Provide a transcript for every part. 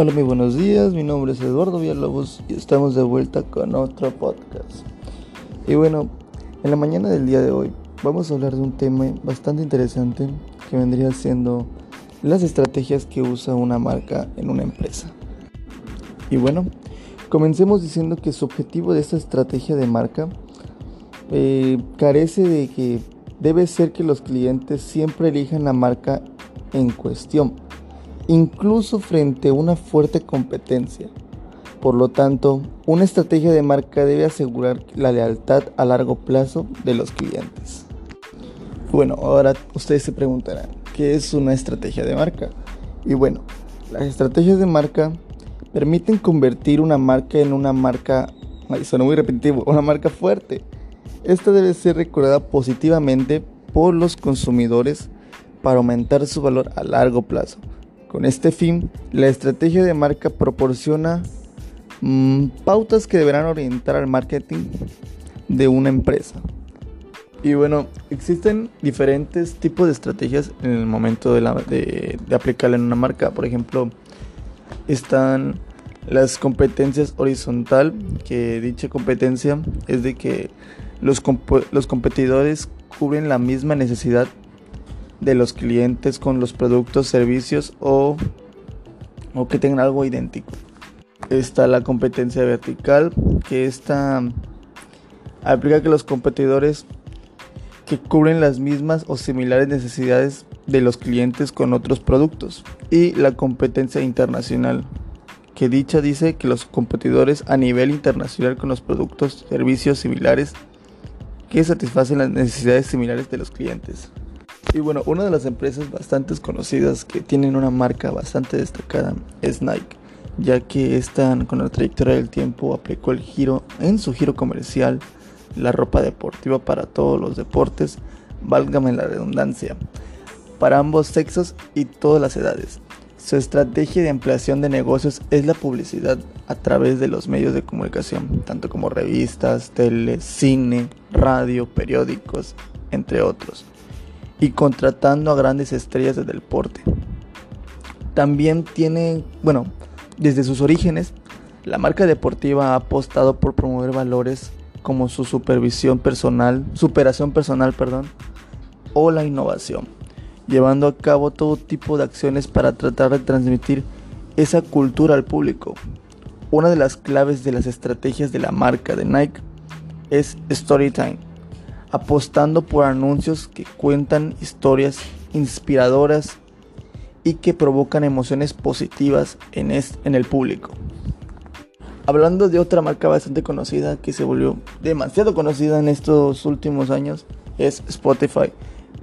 Hola, muy buenos días. Mi nombre es Eduardo Villalobos y estamos de vuelta con otro podcast. Y bueno, en la mañana del día de hoy vamos a hablar de un tema bastante interesante que vendría siendo las estrategias que usa una marca en una empresa. Y bueno, comencemos diciendo que su objetivo de esta estrategia de marca eh, carece de que debe ser que los clientes siempre elijan la marca en cuestión incluso frente a una fuerte competencia. Por lo tanto, una estrategia de marca debe asegurar la lealtad a largo plazo de los clientes. Bueno, ahora ustedes se preguntarán, ¿qué es una estrategia de marca? Y bueno, las estrategias de marca permiten convertir una marca en una marca, suena muy repetitivo, una marca fuerte. Esta debe ser recordada positivamente por los consumidores para aumentar su valor a largo plazo. Con este fin, la estrategia de marca proporciona mm, pautas que deberán orientar al marketing de una empresa. Y bueno, existen diferentes tipos de estrategias en el momento de, aplicarla en una marca. Por ejemplo, están las competencias horizontal, que dicha competencia es de que los competidores cubren la misma necesidad de los clientes con los productos, servicios o, o que tengan algo idéntico. Está la competencia vertical, que esta aplica que los competidores que cubren las mismas o similares necesidades de los clientes con otros productos. Y la competencia internacional, que dicha dice que los competidores a nivel internacional con los productos, servicios similares que satisfacen las necesidades similares de los clientes. Y bueno, una de las empresas bastante conocidas que tienen una marca bastante destacada es Nike, ya que esta con la trayectoria del tiempo aplicó el giro en su giro comercial, la ropa deportiva para todos los deportes, válgame la redundancia, para ambos sexos y todas las edades. Su estrategia de ampliación de negocios es la publicidad a través de los medios de comunicación, tanto como revistas, tele, cine, radio, periódicos, entre otros y contratando a grandes estrellas del deporte. También tiene, bueno, desde sus orígenes, la marca deportiva ha apostado por promover valores como su supervisión personal, superación personal, perdón, o la innovación, llevando a cabo todo tipo de acciones para tratar de transmitir esa cultura al público. Una de las claves de las estrategias de la marca de Nike es Storytime apostando por anuncios que cuentan historias inspiradoras y que provocan emociones positivas en, en el público. Hablando de otra marca bastante conocida que se volvió demasiado conocida en estos últimos años es Spotify,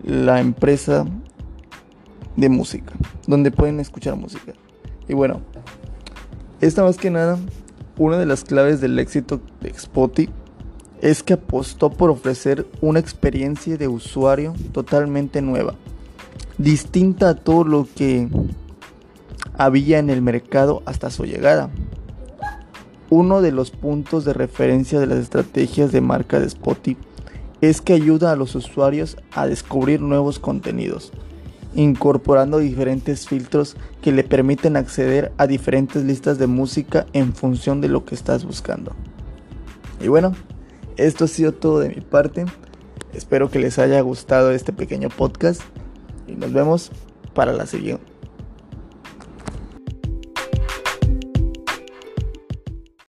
la empresa de música, donde pueden escuchar música. Y bueno, esta más que nada, una de las claves del éxito de Spotify es que apostó por ofrecer una experiencia de usuario totalmente nueva, distinta a todo lo que había en el mercado hasta su llegada. Uno de los puntos de referencia de las estrategias de marca de Spotify es que ayuda a los usuarios a descubrir nuevos contenidos, incorporando diferentes filtros que le permiten acceder a diferentes listas de música en función de lo que estás buscando. Y bueno, esto ha sido todo de mi parte. Espero que les haya gustado este pequeño podcast y nos vemos para la siguiente.